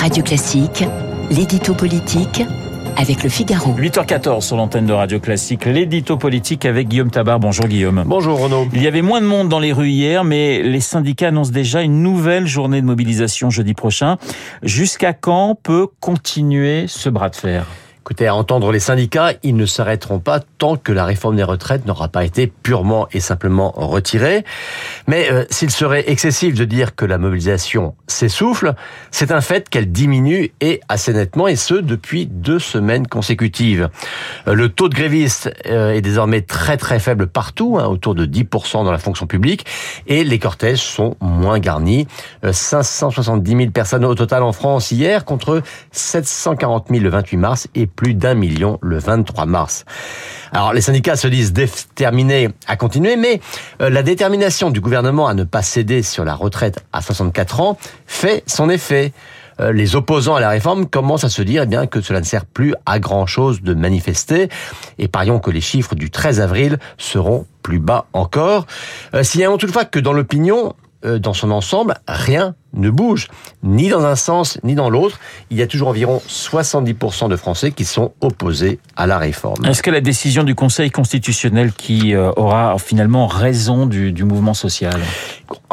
Radio Classique, l'édito politique avec le Figaro. 8h14 sur l'antenne de Radio Classique, l'édito politique avec Guillaume Tabar. Bonjour Guillaume. Bonjour Renaud. Il y avait moins de monde dans les rues hier, mais les syndicats annoncent déjà une nouvelle journée de mobilisation jeudi prochain. Jusqu'à quand peut continuer ce bras de fer? Écoutez, à entendre les syndicats, ils ne s'arrêteront pas tant que la réforme des retraites n'aura pas été purement et simplement retirée. Mais euh, s'il serait excessif de dire que la mobilisation s'essouffle, c'est un fait qu'elle diminue et assez nettement, et ce depuis deux semaines consécutives. Euh, le taux de grévistes euh, est désormais très très faible partout, hein, autour de 10% dans la fonction publique, et les cortèges sont moins garnis. 570 000 personnes au total en France hier, contre 740 000 le 28 mars et plus d'un million le 23 mars. Alors les syndicats se disent déterminés à continuer, mais euh, la détermination du gouvernement à ne pas céder sur la retraite à 64 ans fait son effet euh, les opposants à la réforme commencent à se dire eh bien que cela ne sert plus à grand chose de manifester et parions que les chiffres du 13 avril seront plus bas encore. Euh, Signalons toutefois que dans l'opinion, euh, dans son ensemble, rien ne bouge, ni dans un sens ni dans l'autre. Il y a toujours environ 70% de Français qui sont opposés à la réforme. Est-ce que la décision du Conseil constitutionnel qui euh, aura finalement raison du, du mouvement social?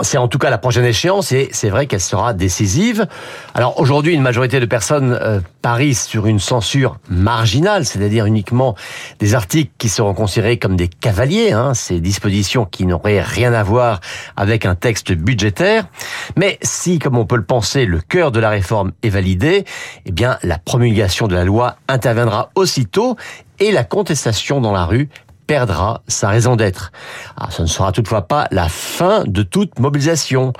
C'est en tout cas la prochaine échéance et c'est vrai qu'elle sera décisive. Alors aujourd'hui, une majorité de personnes euh, parient sur une censure marginale, c'est-à-dire uniquement des articles qui seront considérés comme des cavaliers, hein, ces dispositions qui n'auraient rien à voir avec un texte budgétaire. Mais si, comme on peut le penser, le cœur de la réforme est validé, eh bien la promulgation de la loi interviendra aussitôt et la contestation dans la rue perdra sa raison d'être. Ah, ce ne sera toutefois pas la fin de toute mobilisation.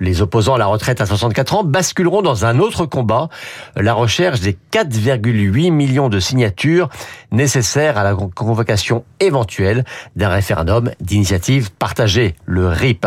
Les opposants à la retraite à 64 ans basculeront dans un autre combat, la recherche des 4,8 millions de signatures nécessaires à la convocation éventuelle d'un référendum d'initiative partagée, le RIP.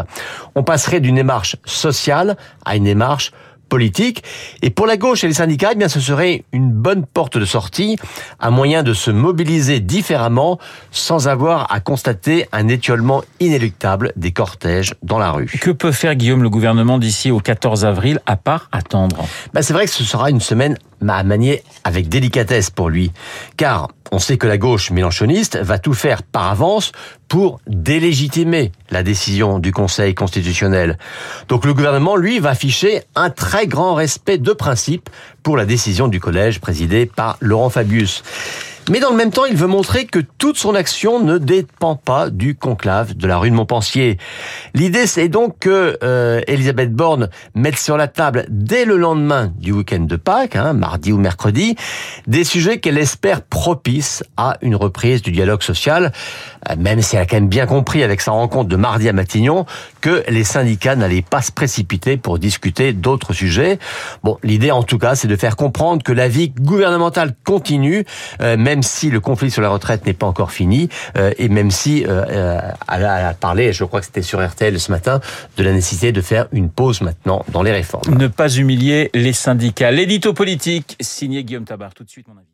On passerait d'une démarche sociale à une démarche politique. Et pour la gauche et les syndicats, eh bien, ce serait une bonne porte de sortie, un moyen de se mobiliser différemment sans avoir à constater un étiolement inéluctable des cortèges dans la rue. Que peut faire Guillaume le gouvernement d'ici au 14 avril à part attendre? Ben, C'est vrai que ce sera une semaine à manier avec délicatesse pour lui. Car on sait que la gauche mélanchoniste va tout faire par avance pour délégitimer la décision du Conseil constitutionnel. Donc le gouvernement, lui, va afficher un très grand respect de principe pour la décision du collège présidé par Laurent Fabius. Mais dans le même temps, il veut montrer que toute son action ne dépend pas du conclave de la rue de Montpensier. L'idée, c'est donc que euh, Elisabeth Borne mette sur la table dès le lendemain du week-end de Pâques, hein, mardi ou mercredi, des sujets qu'elle espère propices à une reprise du dialogue social, euh, même si elle a quand même bien compris avec sa rencontre de mardi à Matignon que les syndicats n'allaient pas se précipiter pour discuter d'autres sujets. Bon, l'idée en tout cas, c'est de faire comprendre que la vie gouvernementale continue, euh, même même si le conflit sur la retraite n'est pas encore fini, euh, et même si euh, euh, elle, a, parlé, je crois que c'était sur RTL ce matin, de la nécessité de faire une pause maintenant dans les réformes. Ne pas humilier les syndicats. L'édito politique, signé Guillaume Tabar. Tout de suite, mon avis.